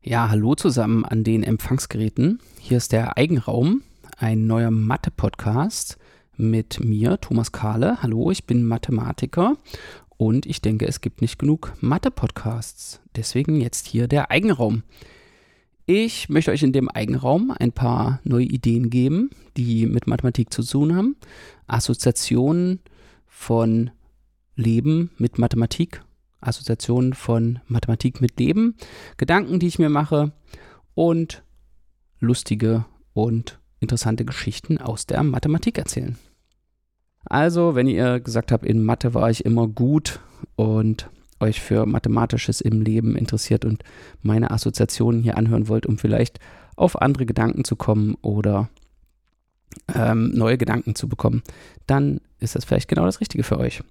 Ja, hallo zusammen an den Empfangsgeräten. Hier ist der Eigenraum, ein neuer Mathe-Podcast mit mir, Thomas Kahle. Hallo, ich bin Mathematiker und ich denke, es gibt nicht genug Mathe-Podcasts. Deswegen jetzt hier der Eigenraum. Ich möchte euch in dem Eigenraum ein paar neue Ideen geben, die mit Mathematik zu tun haben. Assoziationen von Leben mit Mathematik Assoziationen von Mathematik mit Leben, Gedanken, die ich mir mache und lustige und interessante Geschichten aus der Mathematik erzählen. Also, wenn ihr gesagt habt, in Mathe war ich immer gut und euch für Mathematisches im Leben interessiert und meine Assoziationen hier anhören wollt, um vielleicht auf andere Gedanken zu kommen oder ähm, neue Gedanken zu bekommen, dann ist das vielleicht genau das Richtige für euch.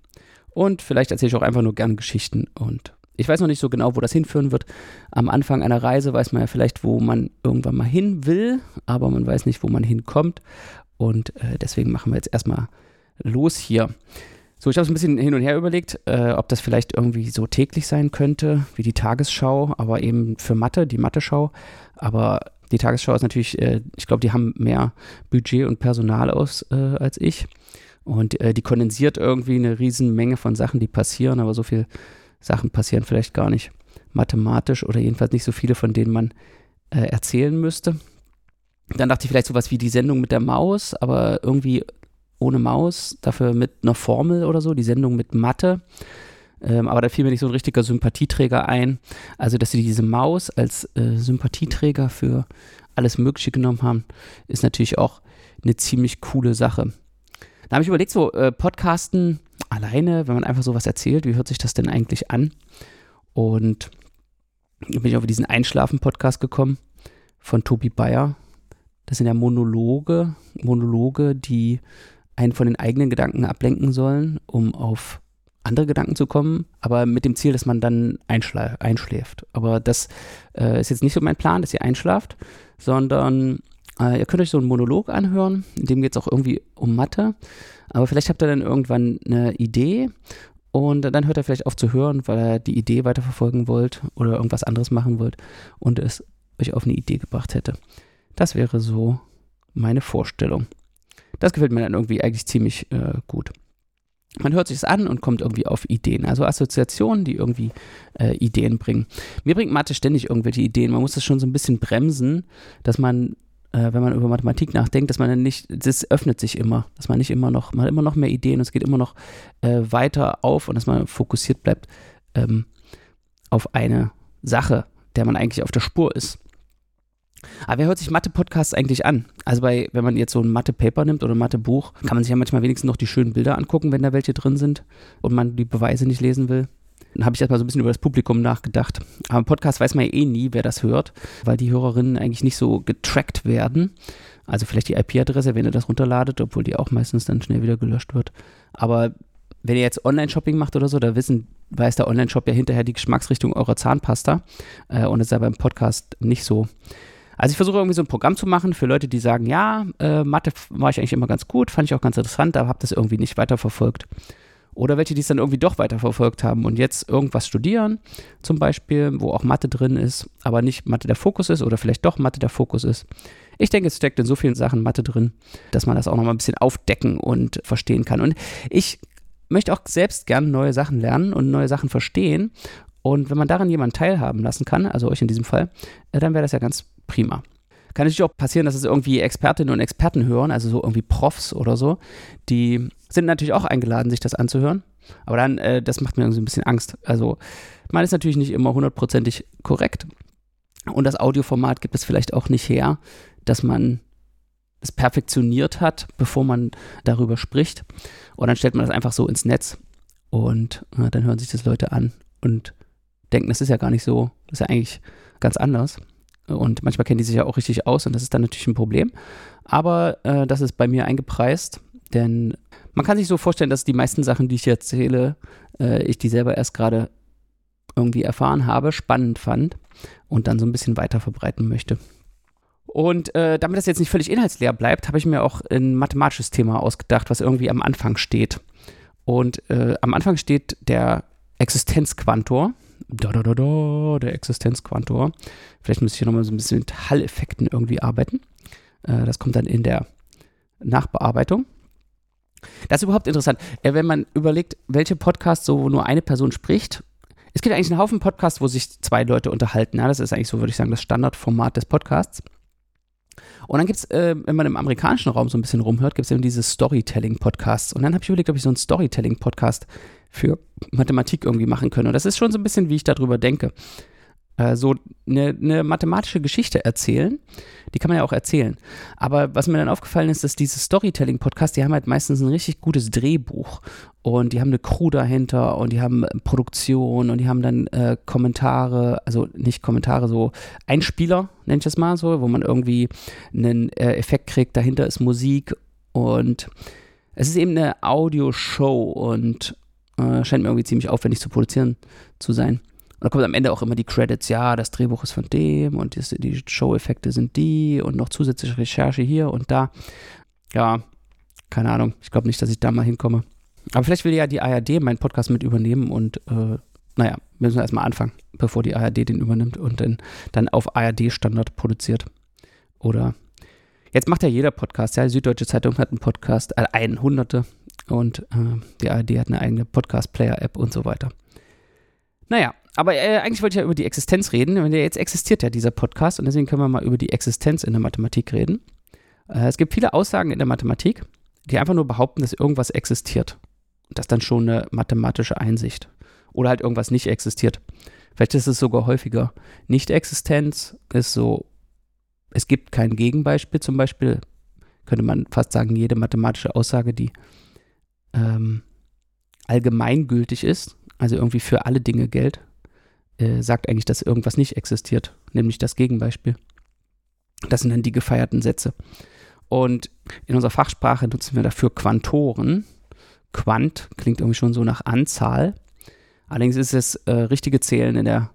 Und vielleicht erzähle ich auch einfach nur gerne Geschichten. Und ich weiß noch nicht so genau, wo das hinführen wird. Am Anfang einer Reise weiß man ja vielleicht, wo man irgendwann mal hin will, aber man weiß nicht, wo man hinkommt. Und äh, deswegen machen wir jetzt erstmal los hier. So, ich habe es ein bisschen hin und her überlegt, äh, ob das vielleicht irgendwie so täglich sein könnte, wie die Tagesschau, aber eben für Mathe, die Mathe-Schau. Aber die Tagesschau ist natürlich, äh, ich glaube, die haben mehr Budget und Personal aus äh, als ich. Und äh, die kondensiert irgendwie eine riesen Menge von Sachen, die passieren, aber so viele Sachen passieren vielleicht gar nicht mathematisch oder jedenfalls nicht so viele, von denen man äh, erzählen müsste. Dann dachte ich vielleicht sowas wie die Sendung mit der Maus, aber irgendwie ohne Maus, dafür mit einer Formel oder so, die Sendung mit Mathe. Ähm, aber da fiel mir nicht so ein richtiger Sympathieträger ein. Also, dass sie diese Maus als äh, Sympathieträger für alles Mögliche genommen haben, ist natürlich auch eine ziemlich coole Sache. Da habe ich überlegt, so äh, Podcasten alleine, wenn man einfach sowas erzählt, wie hört sich das denn eigentlich an? Und bin ich auf diesen Einschlafen-Podcast gekommen von Tobi Bayer. Das sind ja Monologe, Monologe, die einen von den eigenen Gedanken ablenken sollen, um auf andere Gedanken zu kommen, aber mit dem Ziel, dass man dann einschläft. Aber das äh, ist jetzt nicht so mein Plan, dass ihr einschlaft, sondern äh, ihr könnt euch so einen Monolog anhören, in dem geht es auch irgendwie um Mathe. Aber vielleicht habt ihr dann irgendwann eine Idee und dann hört er vielleicht auf zu hören, weil er die Idee weiterverfolgen wollt oder irgendwas anderes machen wollt und es euch auf eine Idee gebracht hätte. Das wäre so meine Vorstellung. Das gefällt mir dann irgendwie eigentlich ziemlich äh, gut. Man hört sich es an und kommt irgendwie auf Ideen. Also Assoziationen, die irgendwie äh, Ideen bringen. Mir bringt Mathe ständig irgendwelche Ideen. Man muss das schon so ein bisschen bremsen, dass man äh, wenn man über Mathematik nachdenkt, dass man dann nicht, das öffnet sich immer, dass man nicht immer noch, man hat immer noch mehr Ideen und es geht immer noch äh, weiter auf und dass man fokussiert bleibt ähm, auf eine Sache, der man eigentlich auf der Spur ist. Aber wer hört sich Mathe-Podcasts eigentlich an? Also bei, wenn man jetzt so ein Mathe-Paper nimmt oder ein Mathe-Buch, kann man sich ja manchmal wenigstens noch die schönen Bilder angucken, wenn da welche drin sind und man die Beweise nicht lesen will. Dann habe ich erstmal so ein bisschen über das Publikum nachgedacht. Aber im Podcast weiß man ja eh nie, wer das hört, weil die Hörerinnen eigentlich nicht so getrackt werden. Also vielleicht die IP-Adresse, wenn ihr das runterladet, obwohl die auch meistens dann schnell wieder gelöscht wird. Aber wenn ihr jetzt Online-Shopping macht oder so, da wissen, weiß der Online-Shop ja hinterher die Geschmacksrichtung eurer Zahnpasta. Äh, und das ist ja beim Podcast nicht so. Also ich versuche irgendwie so ein Programm zu machen für Leute, die sagen, ja, äh, Mathe war ich eigentlich immer ganz gut, fand ich auch ganz interessant, aber habe das irgendwie nicht weiterverfolgt. Oder welche, die es dann irgendwie doch weiterverfolgt haben und jetzt irgendwas studieren, zum Beispiel, wo auch Mathe drin ist, aber nicht Mathe der Fokus ist oder vielleicht doch Mathe der Fokus ist. Ich denke, es steckt in so vielen Sachen Mathe drin, dass man das auch nochmal ein bisschen aufdecken und verstehen kann. Und ich möchte auch selbst gerne neue Sachen lernen und neue Sachen verstehen. Und wenn man daran jemanden teilhaben lassen kann, also euch in diesem Fall, äh, dann wäre das ja ganz prima. Kann natürlich auch passieren, dass es irgendwie Expertinnen und Experten hören, also so irgendwie Profs oder so. Die sind natürlich auch eingeladen, sich das anzuhören. Aber dann, äh, das macht mir so ein bisschen Angst. Also, man ist natürlich nicht immer hundertprozentig korrekt. Und das Audioformat gibt es vielleicht auch nicht her, dass man es perfektioniert hat, bevor man darüber spricht. Und dann stellt man das einfach so ins Netz und äh, dann hören sich das Leute an und denken, das ist ja gar nicht so, das ist ja eigentlich ganz anders. Und manchmal kennen die sich ja auch richtig aus und das ist dann natürlich ein Problem. Aber äh, das ist bei mir eingepreist, denn man kann sich so vorstellen, dass die meisten Sachen, die ich erzähle, äh, ich die selber erst gerade irgendwie erfahren habe, spannend fand und dann so ein bisschen weiter verbreiten möchte. Und äh, damit das jetzt nicht völlig inhaltsleer bleibt, habe ich mir auch ein mathematisches Thema ausgedacht, was irgendwie am Anfang steht. Und äh, am Anfang steht der Existenzquantor, da, da, da, da, der Existenzquantor. Vielleicht muss ich hier nochmal so ein bisschen mit Hall-Effekten irgendwie arbeiten. Äh, das kommt dann in der Nachbearbeitung. Das ist überhaupt interessant, äh, wenn man überlegt, welche Podcasts so, nur eine Person spricht. Es gibt eigentlich einen Haufen Podcasts, wo sich zwei Leute unterhalten. Ja, das ist eigentlich so, würde ich sagen, das Standardformat des Podcasts. Und dann gibt es, äh, wenn man im amerikanischen Raum so ein bisschen rumhört, gibt es eben diese Storytelling-Podcasts. Und dann habe ich überlegt, ob ich so einen Storytelling-Podcast für Mathematik irgendwie machen könnte. Und das ist schon so ein bisschen, wie ich darüber denke. Äh, so eine, eine, mathematische Geschichte erzählen, die kann man ja auch erzählen. Aber was mir dann aufgefallen ist, dass diese Storytelling-Podcasts, die haben halt meistens ein richtig gutes Drehbuch und die haben eine Crew dahinter und die haben Produktion und die haben dann äh, Kommentare, also nicht Kommentare, so Einspieler, nenne ich das mal so, wo man irgendwie einen äh, Effekt kriegt, dahinter ist Musik und es ist eben eine Audioshow und äh, scheint mir irgendwie ziemlich aufwendig zu produzieren zu sein. Und da kommt am Ende auch immer die Credits, ja, das Drehbuch ist von dem und die, die Show-Effekte sind die und noch zusätzliche Recherche hier und da. Ja, keine Ahnung. Ich glaube nicht, dass ich da mal hinkomme. Aber vielleicht will ja die ARD meinen Podcast mit übernehmen und äh, naja, wir müssen erstmal anfangen, bevor die ARD den übernimmt und den, dann auf ARD-Standard produziert. Oder jetzt macht ja jeder Podcast, ja, die Süddeutsche Zeitung hat einen Podcast, äh, ein Hunderte und äh, die ARD hat eine eigene Podcast-Player-App und so weiter. Naja, aber äh, eigentlich wollte ich ja über die Existenz reden. Und jetzt existiert ja dieser Podcast und deswegen können wir mal über die Existenz in der Mathematik reden. Äh, es gibt viele Aussagen in der Mathematik, die einfach nur behaupten, dass irgendwas existiert. Das ist dann schon eine mathematische Einsicht. Oder halt irgendwas nicht existiert. Vielleicht ist es sogar häufiger. Nicht-Existenz ist so, es gibt kein Gegenbeispiel. Zum Beispiel könnte man fast sagen, jede mathematische Aussage, die ähm, allgemeingültig ist, also irgendwie für alle Dinge gilt, äh, sagt eigentlich, dass irgendwas nicht existiert, nämlich das Gegenbeispiel. Das sind dann die gefeierten Sätze. Und in unserer Fachsprache nutzen wir dafür Quantoren. Quant klingt irgendwie schon so nach Anzahl. Allerdings ist es äh, richtige Zählen in der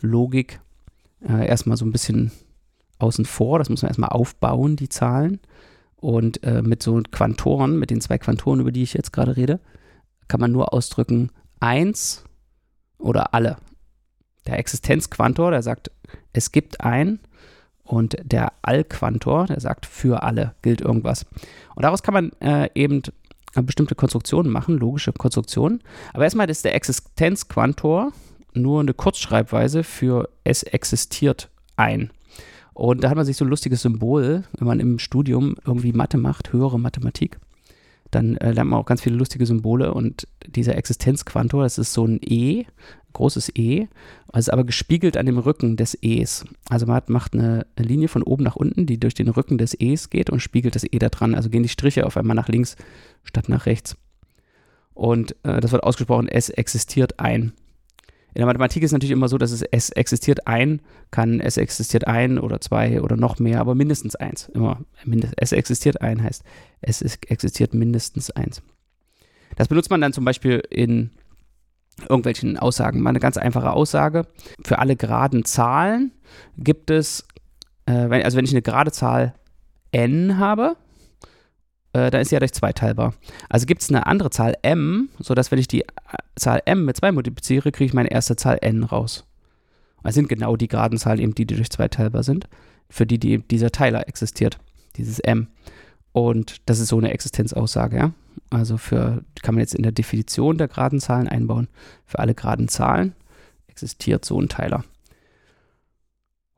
Logik äh, erstmal so ein bisschen außen vor. Das muss man erstmal aufbauen, die Zahlen. Und äh, mit so Quantoren, mit den zwei Quantoren, über die ich jetzt gerade rede, kann man nur ausdrücken, eins oder alle. Der Existenzquantor, der sagt, es gibt ein und der Allquantor, der sagt, für alle gilt irgendwas. Und daraus kann man äh, eben bestimmte Konstruktionen machen, logische Konstruktionen. Aber erstmal ist der Existenzquantor nur eine Kurzschreibweise für es existiert ein. Und da hat man sich so ein lustiges Symbol, wenn man im Studium irgendwie Mathe macht, höhere Mathematik, dann äh, lernt man auch ganz viele lustige Symbole und dieser Existenzquantor, das ist so ein E, großes E, ist aber gespiegelt an dem Rücken des E's. Also man hat, macht eine, Linie von oben nach unten, die durch den Rücken des E's geht und spiegelt das E da dran. Also gehen die Striche auf einmal nach links statt nach rechts. Und äh, das wird ausgesprochen, es existiert ein. In der Mathematik ist es natürlich immer so, dass es, es existiert ein, kann es existiert ein oder zwei oder noch mehr, aber mindestens eins. Immer mindest, es existiert ein heißt, es ist, existiert mindestens eins. Das benutzt man dann zum Beispiel in irgendwelchen Aussagen. Mal eine ganz einfache Aussage. Für alle geraden Zahlen gibt es, äh, wenn, also wenn ich eine gerade Zahl n habe, äh, dann ist sie ja durch 2 teilbar. Also gibt es eine andere Zahl m, sodass wenn ich die äh, Zahl m mit 2 multipliziere, kriege ich meine erste Zahl n raus. Das sind genau die geraden Zahlen, eben die, die durch 2 teilbar sind, für die, die dieser Teiler existiert, dieses m. Und das ist so eine Existenzaussage, ja. Also für, kann man jetzt in der Definition der geraden Zahlen einbauen. Für alle geraden Zahlen existiert so ein Teiler.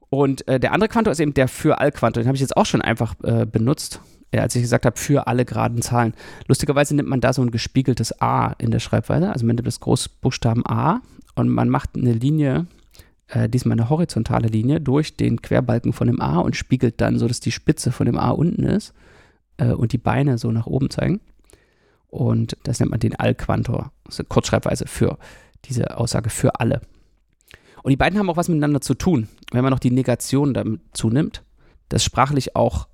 Und äh, der andere Quantor ist eben der für Allquantor. Den habe ich jetzt auch schon einfach äh, benutzt als ich gesagt habe, für alle geraden Zahlen. Lustigerweise nimmt man da so ein gespiegeltes A in der Schreibweise. Also man nimmt das Großbuchstaben A und man macht eine Linie, äh, diesmal eine horizontale Linie, durch den Querbalken von dem A und spiegelt dann so, dass die Spitze von dem A unten ist äh, und die Beine so nach oben zeigen. Und das nennt man den Allquantor. Eine Kurzschreibweise für diese Aussage für alle. Und die beiden haben auch was miteinander zu tun. Wenn man noch die Negation dazu nimmt, das sprachlich auch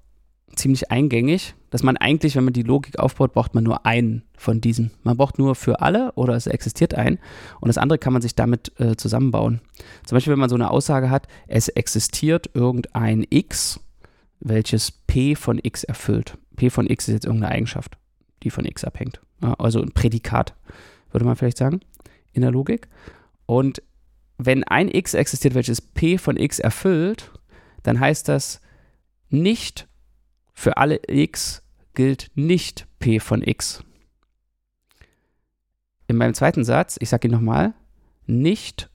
ziemlich eingängig, dass man eigentlich, wenn man die Logik aufbaut, braucht man nur einen von diesen. Man braucht nur für alle oder es existiert ein und das andere kann man sich damit äh, zusammenbauen. Zum Beispiel, wenn man so eine Aussage hat, es existiert irgendein x, welches p von x erfüllt. p von x ist jetzt irgendeine Eigenschaft, die von x abhängt. Ja, also ein Prädikat, würde man vielleicht sagen, in der Logik. Und wenn ein x existiert, welches p von x erfüllt, dann heißt das nicht für alle x gilt nicht p von x. In meinem zweiten Satz, ich sage ihn nochmal, nicht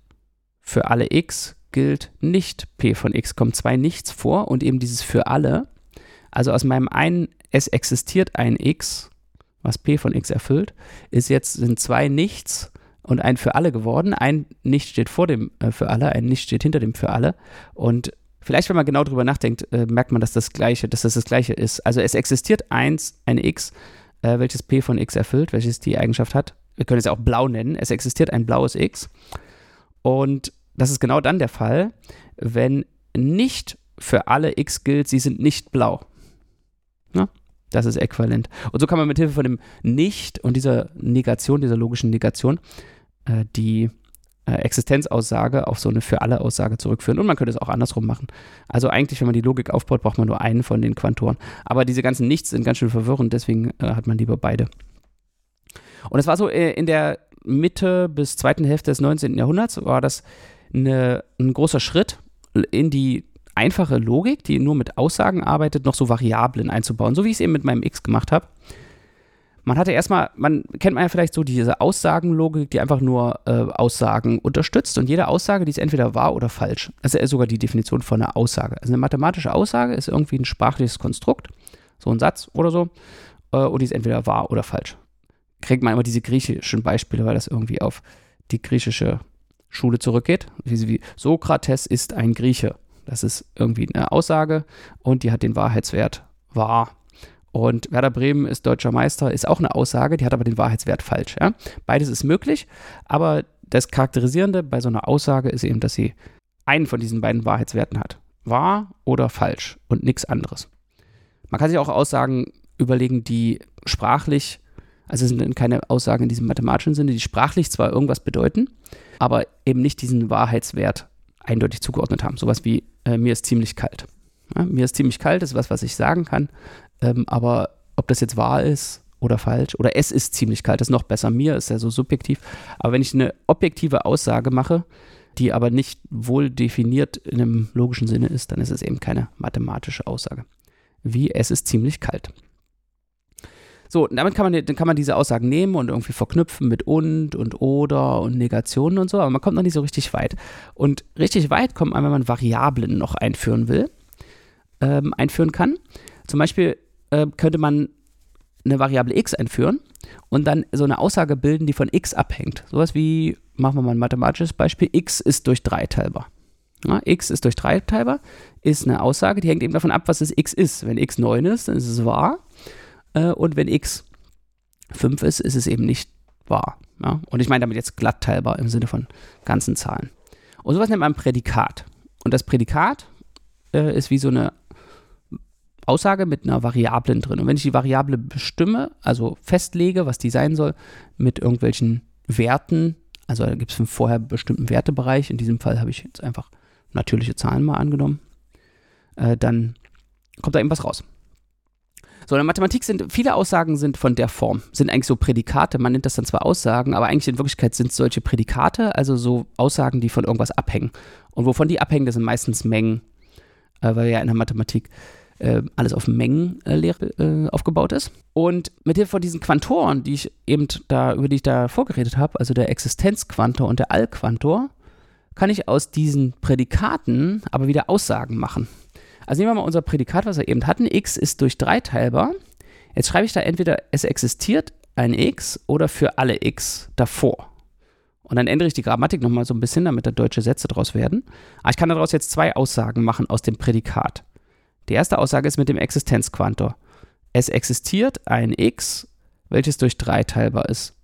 für alle x gilt nicht p von x, kommen zwei Nichts vor und eben dieses für alle. Also aus meinem einen, es existiert ein x, was p von x erfüllt, ist jetzt, sind zwei Nichts und ein für alle geworden. Ein Nicht steht vor dem äh, für alle, ein Nicht steht hinter dem für alle. Und vielleicht, wenn man genau drüber nachdenkt, äh, merkt man, dass das Gleiche, dass das das Gleiche ist. Also es existiert eins, ein x, äh, welches p von x erfüllt, welches die Eigenschaft hat. Wir können es ja auch blau nennen. Es existiert ein blaues x. Und das ist genau dann der Fall, wenn nicht für alle x gilt, sie sind nicht blau. Na? Das ist äquivalent. Und so kann man mit Hilfe von dem Nicht und dieser Negation, dieser logischen Negation, äh, die Existenzaussage auf so eine für alle Aussage zurückführen. Und man könnte es auch andersrum machen. Also eigentlich, wenn man die Logik aufbaut, braucht man nur einen von den Quantoren. Aber diese ganzen Nichts sind ganz schön verwirrend, deswegen äh, hat man lieber beide. Und es war so äh, in der Mitte bis zweiten Hälfte des 19. Jahrhunderts, war das eine, ein großer Schritt in die einfache Logik, die nur mit Aussagen arbeitet, noch so Variablen einzubauen, so wie ich es eben mit meinem X gemacht habe. Man hatte erstmal, man kennt man ja vielleicht so diese Aussagenlogik, die einfach nur äh, Aussagen unterstützt und jede Aussage, die ist entweder wahr oder falsch. Das ist sogar die Definition von einer Aussage. Also eine mathematische Aussage ist irgendwie ein sprachliches Konstrukt, so ein Satz oder so, äh, und die ist entweder wahr oder falsch. Kriegt man immer diese griechischen Beispiele, weil das irgendwie auf die griechische Schule zurückgeht. Wie Sokrates ist ein Grieche. Das ist irgendwie eine Aussage und die hat den Wahrheitswert wahr. Und Werder Bremen ist deutscher Meister, ist auch eine Aussage, die hat aber den Wahrheitswert falsch. Ja? Beides ist möglich, aber das Charakterisierende bei so einer Aussage ist eben, dass sie einen von diesen beiden Wahrheitswerten hat. Wahr oder falsch und nichts anderes. Man kann sich auch Aussagen überlegen, die sprachlich, also es sind keine Aussagen in diesem mathematischen Sinne, die sprachlich zwar irgendwas bedeuten, aber eben nicht diesen Wahrheitswert eindeutig zugeordnet haben. Sowas wie, äh, mir ist ziemlich kalt. Ja, mir ist ziemlich kalt, ist was, was ich sagen kann. Ähm, aber ob das jetzt wahr ist oder falsch, oder es ist ziemlich kalt, ist noch besser. Mir ist ja so subjektiv. Aber wenn ich eine objektive Aussage mache, die aber nicht wohl definiert in einem logischen Sinne ist, dann ist es eben keine mathematische Aussage. Wie es ist ziemlich kalt. So, damit kann man, dann kann man diese Aussagen nehmen und irgendwie verknüpfen mit und und oder und Negationen und so, aber man kommt noch nicht so richtig weit. Und richtig weit kommt man, wenn man Variablen noch einführen will, ähm, einführen kann. Zum Beispiel äh, könnte man eine Variable x einführen und dann so eine Aussage bilden, die von x abhängt. Sowas wie, machen wir mal ein mathematisches Beispiel, x ist durch 3 teilbar. Ja, x ist durch 3 teilbar, ist eine Aussage, die hängt eben davon ab, was das x ist. Wenn x 9 ist, dann ist es wahr. Äh, und wenn x 5 ist, ist es eben nicht wahr. Ja? Und ich meine damit jetzt glatt teilbar im Sinne von ganzen Zahlen. Und sowas nennt man Prädikat. Und das Prädikat äh, ist wie so eine Aussage mit einer Variablen drin. Und wenn ich die Variable bestimme, also festlege, was die sein soll, mit irgendwelchen Werten, also da gibt es einen vorher bestimmten Wertebereich, in diesem Fall habe ich jetzt einfach natürliche Zahlen mal angenommen, äh, dann kommt da eben was raus. So, in der Mathematik sind viele Aussagen sind von der Form, sind eigentlich so Prädikate. Man nennt das dann zwar Aussagen, aber eigentlich in Wirklichkeit sind es solche Prädikate, also so Aussagen, die von irgendwas abhängen. Und wovon die abhängen, das sind meistens Mengen, äh, weil ja in der Mathematik äh, alles auf Mengenlehre äh, aufgebaut ist. Und mit Hilfe von diesen Quantoren, die ich eben da, über die ich da vorgeredet habe, also der Existenzquantor und der Allquantor, kann ich aus diesen Prädikaten aber wieder Aussagen machen. Also nehmen wir mal unser Prädikat, was wir eben hatten. x ist durch 3 teilbar. Jetzt schreibe ich da entweder, es existiert ein x oder für alle x davor. Und dann ändere ich die Grammatik nochmal so ein bisschen, damit da deutsche Sätze draus werden. Aber ich kann daraus jetzt zwei Aussagen machen aus dem Prädikat. Die erste Aussage ist mit dem Existenzquantor. Es existiert ein x, welches durch 3 teilbar ist.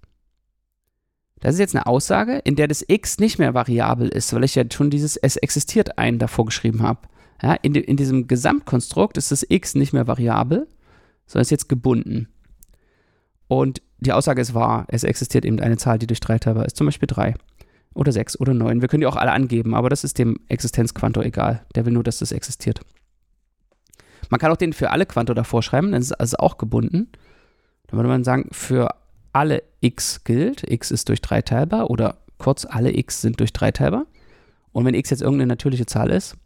Das ist jetzt eine Aussage, in der das x nicht mehr variabel ist, weil ich ja schon dieses es existiert ein davor geschrieben habe. Ja, in, in diesem Gesamtkonstrukt ist das x nicht mehr variabel, sondern ist jetzt gebunden. Und die Aussage ist wahr, es existiert eben eine Zahl, die durch 3 teilbar ist, zum Beispiel 3 oder 6 oder 9. Wir können die auch alle angeben, aber das ist dem Existenzquantor egal. Der will nur, dass das existiert. Man kann auch den für alle Quantor davor schreiben, dann ist es also auch gebunden. Dann würde man sagen, für alle x gilt, x ist durch 3 teilbar oder kurz alle x sind durch 3 teilbar. Und wenn x jetzt irgendeine natürliche Zahl ist,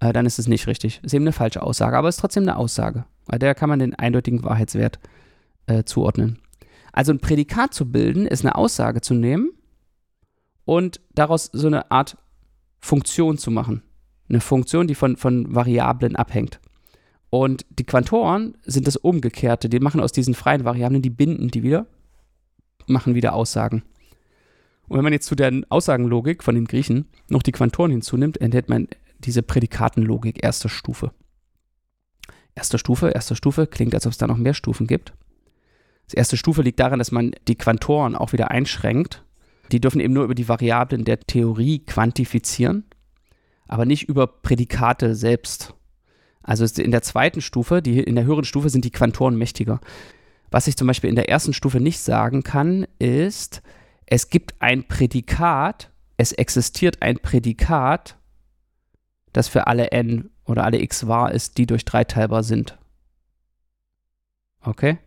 äh, dann ist es nicht richtig. Ist eben eine falsche Aussage, aber es ist trotzdem eine Aussage. Bei der kann man den eindeutigen Wahrheitswert äh, zuordnen. Also ein Prädikat zu bilden, ist eine Aussage zu nehmen und daraus so eine Art Funktion zu machen. Eine Funktion, die von, von Variablen abhängt. Und die Quantoren sind das Umgekehrte. Die machen aus diesen freien Variablen, die binden die wieder, machen wieder Aussagen. Und wenn man jetzt zu der Aussagenlogik von den Griechen noch die Quantoren hinzunimmt, enthält man diese Prädikatenlogik erster Stufe. Erste Stufe, erste Stufe klingt, als ob es da noch mehr Stufen gibt. Die erste Stufe liegt darin, dass man die Quantoren auch wieder einschränkt. Die dürfen eben nur über die Variablen der Theorie quantifizieren, aber nicht über Prädikate selbst. Also in der zweiten Stufe, die, in der höheren Stufe sind die Quantoren mächtiger. Was ich zum Beispiel in der ersten Stufe nicht sagen kann, ist, es gibt ein Prädikat, es existiert ein Prädikat, das für alle n oder alle x wahr ist, die durch 3 teilbar sind. Okay?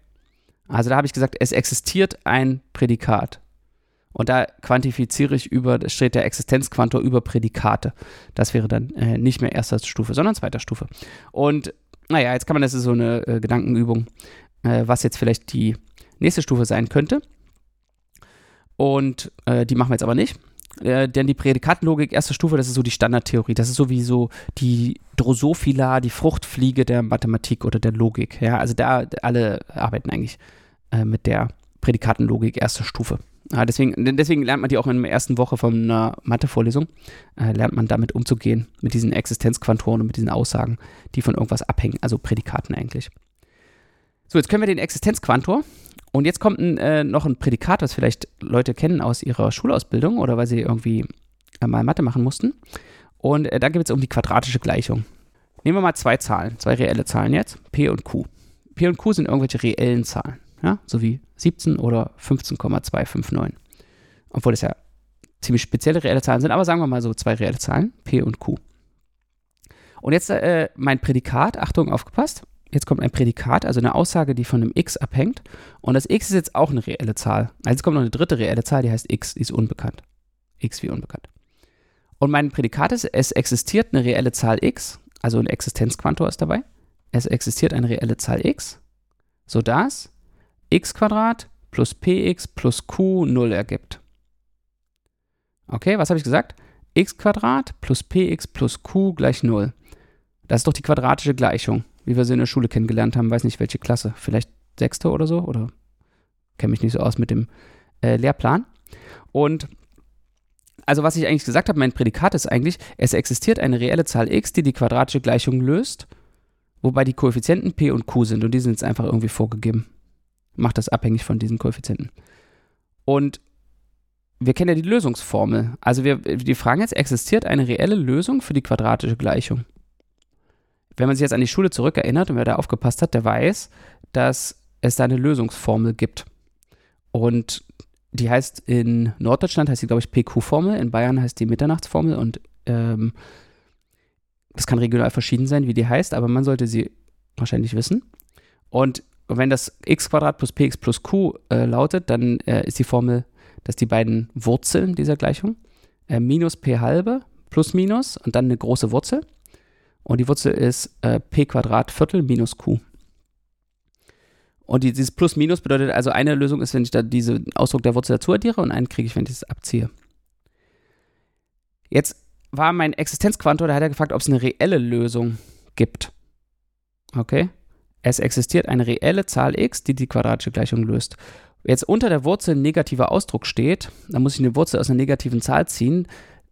Also da habe ich gesagt, es existiert ein Prädikat. Und da quantifiziere ich über, steht der Existenzquantor über Prädikate. Das wäre dann äh, nicht mehr erster Stufe, sondern zweiter Stufe. Und naja, jetzt kann man, das ist so eine äh, Gedankenübung, äh, was jetzt vielleicht die nächste Stufe sein könnte. Und äh, die machen wir jetzt aber nicht. Äh, denn die Prädikatenlogik, erste Stufe, das ist so die Standardtheorie. Das ist sowieso die Drosophila, die Fruchtfliege der Mathematik oder der Logik. Ja, also da alle arbeiten eigentlich äh, mit der Prädikatenlogik erste Stufe. Ja, deswegen, deswegen lernt man die auch in der ersten Woche von einer Mathe-Vorlesung, äh, lernt man damit umzugehen, mit diesen Existenzquantoren und mit diesen Aussagen, die von irgendwas abhängen, also Prädikaten eigentlich. So, jetzt können wir den Existenzquantor und jetzt kommt ein, äh, noch ein Prädikat, was vielleicht Leute kennen aus ihrer Schulausbildung oder weil sie irgendwie äh, mal Mathe machen mussten. Und äh, da geht es um die quadratische Gleichung. Nehmen wir mal zwei Zahlen, zwei reelle Zahlen jetzt, P und Q. P und Q sind irgendwelche reellen Zahlen ja, sowie 17 oder 15,259. Obwohl es ja ziemlich spezielle reelle Zahlen sind, aber sagen wir mal so zwei reelle Zahlen, P und Q. Und jetzt äh, mein Prädikat, Achtung, aufgepasst. Jetzt kommt ein Prädikat, also eine Aussage, die von einem x abhängt. Und das x ist jetzt auch eine reelle Zahl. Also jetzt kommt noch eine dritte reelle Zahl, die heißt x, die ist unbekannt. x wie unbekannt. Und mein Prädikat ist, es existiert eine reelle Zahl x, also ein Existenzquantor ist dabei. Es existiert eine reelle Zahl x, sodass x plus px plus q 0 ergibt. Okay, was habe ich gesagt? x plus px plus q gleich 0. Das ist doch die quadratische Gleichung, wie wir sie in der Schule kennengelernt haben. Weiß nicht, welche Klasse. Vielleicht sechste oder so? Oder kenne mich nicht so aus mit dem äh, Lehrplan. Und also was ich eigentlich gesagt habe, mein Prädikat ist eigentlich, es existiert eine reelle Zahl x, die die quadratische Gleichung löst, wobei die Koeffizienten p und q sind und die sind jetzt einfach irgendwie vorgegeben macht das abhängig von diesen Koeffizienten. Und wir kennen ja die Lösungsformel. Also wir, die fragen jetzt, existiert eine reelle Lösung für die quadratische Gleichung? Wenn man sich jetzt an die Schule zurückerinnert und wer da aufgepasst hat, der weiß, dass es da eine Lösungsformel gibt. Und die heißt in Norddeutschland heißt die, glaube ich, PQ-Formel, in Bayern heißt die Mitternachtsformel und ähm, das kann regional verschieden sein, wie die heißt, aber man sollte sie wahrscheinlich wissen. Und und wenn das x plus px plus q äh, lautet, dann äh, ist die Formel, dass die beiden Wurzeln dieser Gleichung äh, minus p halbe plus minus und dann eine große Wurzel. Und die Wurzel ist äh, p Quadrat Viertel minus q. Und die, dieses Plus Minus bedeutet also, eine Lösung ist, wenn ich da diesen Ausdruck der Wurzel dazu addiere und einen kriege ich, wenn ich es abziehe. Jetzt war mein Existenzquantor, da hat er gefragt, ob es eine reelle Lösung gibt. Okay? Es existiert eine reelle Zahl x, die die quadratische Gleichung löst. Jetzt unter der Wurzel ein negativer Ausdruck steht, dann muss ich eine Wurzel aus einer negativen Zahl ziehen.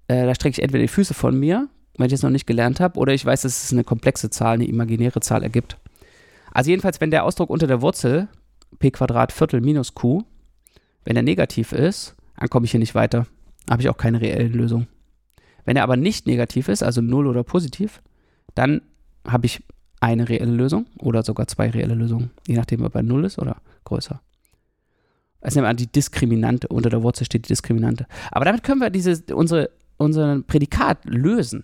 Äh, da strecke ich entweder die Füße von mir, wenn ich es noch nicht gelernt habe, oder ich weiß, dass es eine komplexe Zahl, eine imaginäre Zahl ergibt. Also jedenfalls, wenn der Ausdruck unter der Wurzel p Quadrat Viertel minus q, wenn er negativ ist, dann komme ich hier nicht weiter. Habe ich auch keine reellen Lösung. Wenn er aber nicht negativ ist, also 0 oder positiv, dann habe ich eine reelle Lösung oder sogar zwei reelle Lösungen, je nachdem, ob er 0 ist oder größer. Also nehmen wir an, die Diskriminante, unter der Wurzel steht die Diskriminante. Aber damit können wir diese, unsere, unseren Prädikat lösen.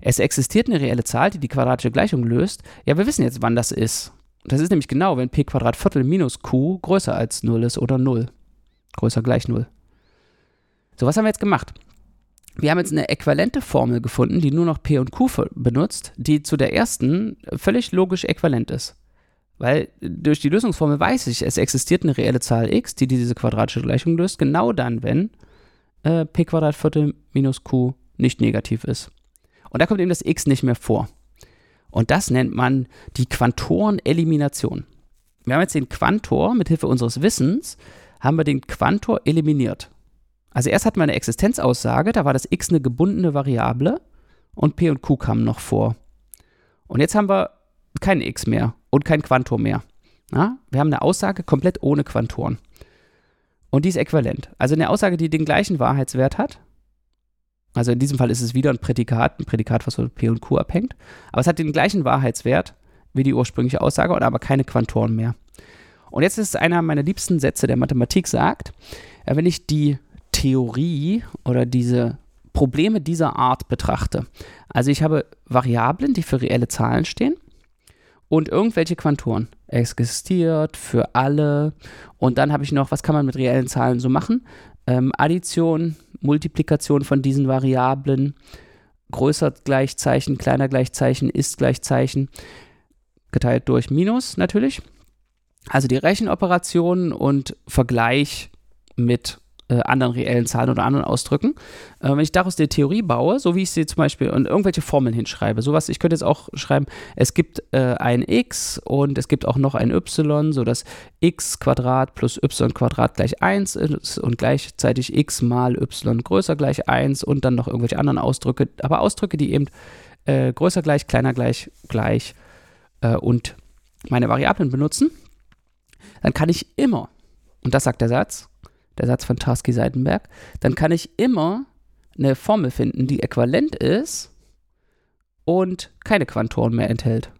Es existiert eine reelle Zahl, die die quadratische Gleichung löst. Ja, wir wissen jetzt, wann das ist. Das ist nämlich genau, wenn p Quadrat Viertel minus q größer als 0 ist oder 0. Größer gleich 0. So, was haben wir jetzt gemacht? Wir haben jetzt eine äquivalente Formel gefunden, die nur noch P und Q benutzt, die zu der ersten völlig logisch äquivalent ist. Weil durch die Lösungsformel weiß ich, es existiert eine reelle Zahl x, die diese quadratische Gleichung löst, genau dann, wenn äh, p Viertel minus q nicht negativ ist. Und da kommt eben das x nicht mehr vor. Und das nennt man die Quantorenelimination. Wir haben jetzt den Quantor, mit Hilfe unseres Wissens, haben wir den Quantor eliminiert. Also erst hatten wir eine Existenzaussage, da war das x eine gebundene Variable und p und q kamen noch vor. Und jetzt haben wir kein x mehr und kein Quantor mehr. Ja? Wir haben eine Aussage komplett ohne Quantoren. Und die ist äquivalent. Also eine Aussage, die den gleichen Wahrheitswert hat. Also in diesem Fall ist es wieder ein Prädikat, ein Prädikat, was von P und Q abhängt. Aber es hat den gleichen Wahrheitswert wie die ursprüngliche Aussage und aber keine Quantoren mehr. Und jetzt ist einer meiner liebsten Sätze der Mathematik sagt, äh, wenn ich die Theorie oder diese Probleme dieser Art betrachte. Also ich habe Variablen, die für reelle Zahlen stehen und irgendwelche Quantoren. Existiert für alle. Und dann habe ich noch, was kann man mit reellen Zahlen so machen? Ähm, Addition, Multiplikation von diesen Variablen, größer Gleichzeichen, kleiner Gleichzeichen, ist Gleichzeichen, geteilt durch Minus natürlich. Also die Rechenoperationen und Vergleich mit äh, anderen reellen Zahlen oder anderen Ausdrücken. Äh, wenn ich daraus eine Theorie baue, so wie ich sie zum Beispiel und irgendwelche Formeln hinschreibe, sowas, ich könnte jetzt auch schreiben, es gibt äh, ein x und es gibt auch noch ein y, sodass x Quadrat plus y Quadrat gleich 1 ist und gleichzeitig x mal y größer gleich 1 und dann noch irgendwelche anderen Ausdrücke, aber Ausdrücke, die eben äh, größer gleich, kleiner gleich, gleich äh, und meine Variablen benutzen, dann kann ich immer, und das sagt der Satz, der Satz von Tarski-Seitenberg, dann kann ich immer eine Formel finden, die äquivalent ist und keine Quantoren mehr enthält.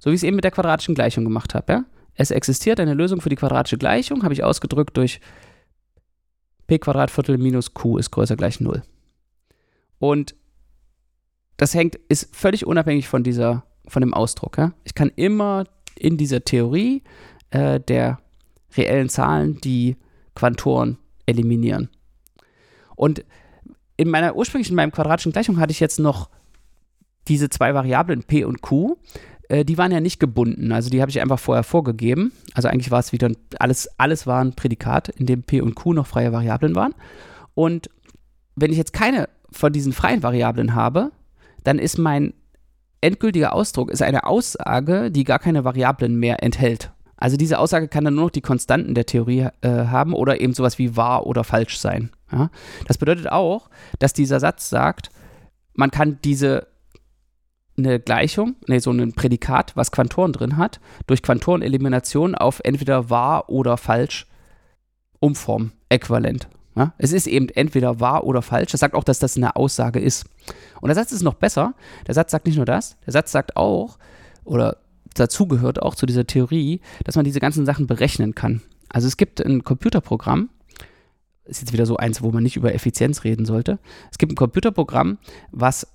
So wie ich es eben mit der quadratischen Gleichung gemacht habe. Ja? Es existiert eine Lösung für die quadratische Gleichung, habe ich ausgedrückt durch p Viertel minus q ist größer gleich 0. Und das hängt, ist völlig unabhängig von dieser, von dem Ausdruck. Ja? Ich kann immer in dieser Theorie äh, der reellen Zahlen die Quantoren eliminieren. Und in meiner ursprünglichen, in meinem quadratischen Gleichung hatte ich jetzt noch diese zwei Variablen P und Q. Äh, die waren ja nicht gebunden, also die habe ich einfach vorher vorgegeben. Also eigentlich war es wieder alles, alles war ein Prädikat, in dem P und Q noch freie Variablen waren. Und wenn ich jetzt keine von diesen freien Variablen habe, dann ist mein endgültiger Ausdruck ist eine Aussage, die gar keine Variablen mehr enthält. Also diese Aussage kann dann nur noch die Konstanten der Theorie äh, haben oder eben sowas wie wahr oder falsch sein. Ja? Das bedeutet auch, dass dieser Satz sagt, man kann diese eine Gleichung, nee, so ein Prädikat, was Quantoren drin hat, durch Quantorenelimination auf entweder wahr oder falsch umformen, äquivalent. Ja? Es ist eben entweder wahr oder falsch. Das sagt auch, dass das eine Aussage ist. Und der Satz ist noch besser. Der Satz sagt nicht nur das, der Satz sagt auch, oder dazu gehört auch zu dieser Theorie, dass man diese ganzen Sachen berechnen kann. Also es gibt ein Computerprogramm, ist jetzt wieder so eins, wo man nicht über Effizienz reden sollte. Es gibt ein Computerprogramm, was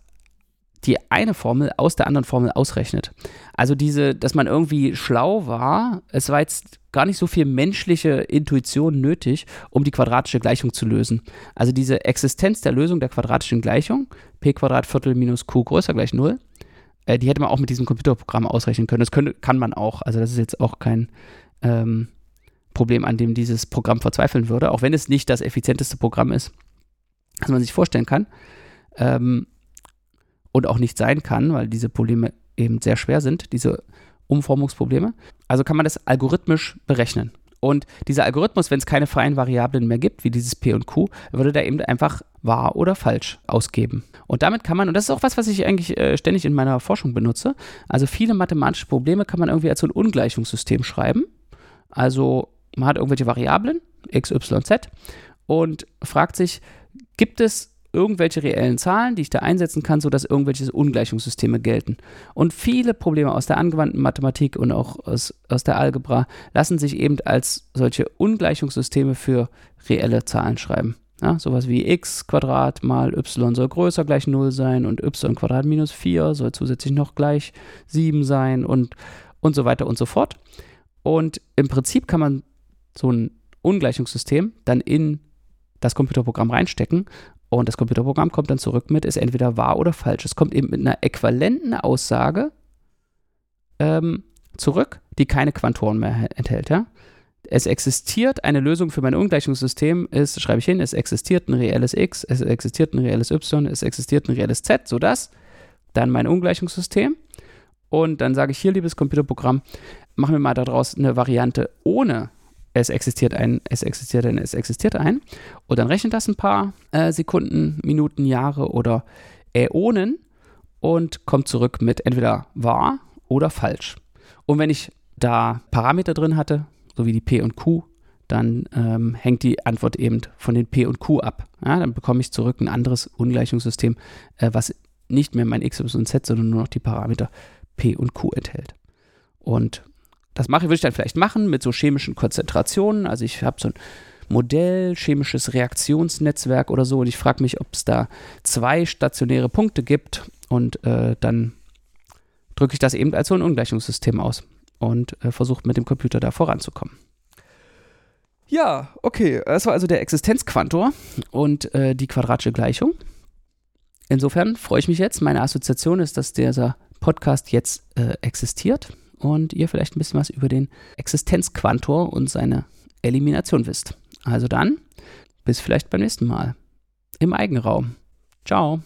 die eine Formel aus der anderen Formel ausrechnet. Also diese, dass man irgendwie schlau war, es war jetzt gar nicht so viel menschliche Intuition nötig, um die quadratische Gleichung zu lösen. Also diese Existenz der Lösung der quadratischen Gleichung, p Quadrat Viertel minus q größer gleich 0, äh, die hätte man auch mit diesem Computerprogramm ausrechnen können. Das könnte, kann man auch. Also das ist jetzt auch kein ähm, Problem, an dem dieses Programm verzweifeln würde, auch wenn es nicht das effizienteste Programm ist, das man sich vorstellen kann. Ähm, und auch nicht sein kann, weil diese Probleme eben sehr schwer sind, diese Umformungsprobleme. Also kann man das algorithmisch berechnen. Und dieser Algorithmus, wenn es keine freien Variablen mehr gibt, wie dieses P und Q, würde der eben einfach wahr oder falsch ausgeben. Und damit kann man, und das ist auch was, was ich eigentlich äh, ständig in meiner Forschung benutze, also viele mathematische Probleme kann man irgendwie als so ein Ungleichungssystem schreiben. Also man hat irgendwelche Variablen, x, y, z, und fragt sich, gibt es irgendwelche reellen Zahlen, die ich da einsetzen kann, sodass irgendwelche Ungleichungssysteme gelten. Und viele Probleme aus der angewandten Mathematik und auch aus, aus der Algebra lassen sich eben als solche Ungleichungssysteme für reelle Zahlen schreiben. Ja, sowas wie x Quadrat mal y soll größer gleich 0 sein und y Quadrat minus 4 soll zusätzlich noch gleich 7 sein und, und so weiter und so fort. Und im Prinzip kann man so ein Ungleichungssystem dann in das Computerprogramm reinstecken Und das Computerprogramm kommt dann zurück mit, ist entweder wahr oder falsch. Es kommt eben mit einer äquivalenten Aussage ähm, zurück, die keine Quantoren mehr enthält. Ja? Es existiert eine Lösung für mein Ungleichungssystem, ist, schreibe ich hin, es existiert ein reelles x, es existiert ein reelles y, es existiert ein reelles z, sodass dann mein Ungleichungssystem und dann sage ich hier, liebes Computerprogramm, machen wir mal daraus eine Variante ohne es existiert ein, es existiert ein, es existiert ein. Und dann rechnet das ein paar äh, Sekunden, Minuten, Jahre oder Äonen und kommt zurück mit entweder wahr oder falsch. Und wenn ich da Parameter drin hatte, so wie die P und Q, dann ähm, hängt die Antwort eben von den P und Q ab. Ja, dann bekomme ich zurück ein anderes Ungleichungssystem, äh, was nicht mehr mein X, Y und Z, sondern nur noch die Parameter P und Q enthält. Und das mache, würde ich dann vielleicht machen mit so chemischen Konzentrationen. Also ich habe so ein Modell, chemisches Reaktionsnetzwerk oder so und ich frage mich, ob es da zwei stationäre Punkte gibt und äh, dann drücke ich das eben als so ein Ungleichungssystem aus und äh, versuche mit dem Computer da voranzukommen. Ja, okay, das war also der Existenzquantor und äh, die quadratische Gleichung. Insofern freue ich mich jetzt. Meine Assoziation ist, dass dieser Podcast jetzt äh, existiert und ihr vielleicht ein bisschen was über den Existenzquantor und seine Elimination wisst. Also dann, bis vielleicht beim nächsten Mal im Eigenraum. Ciao.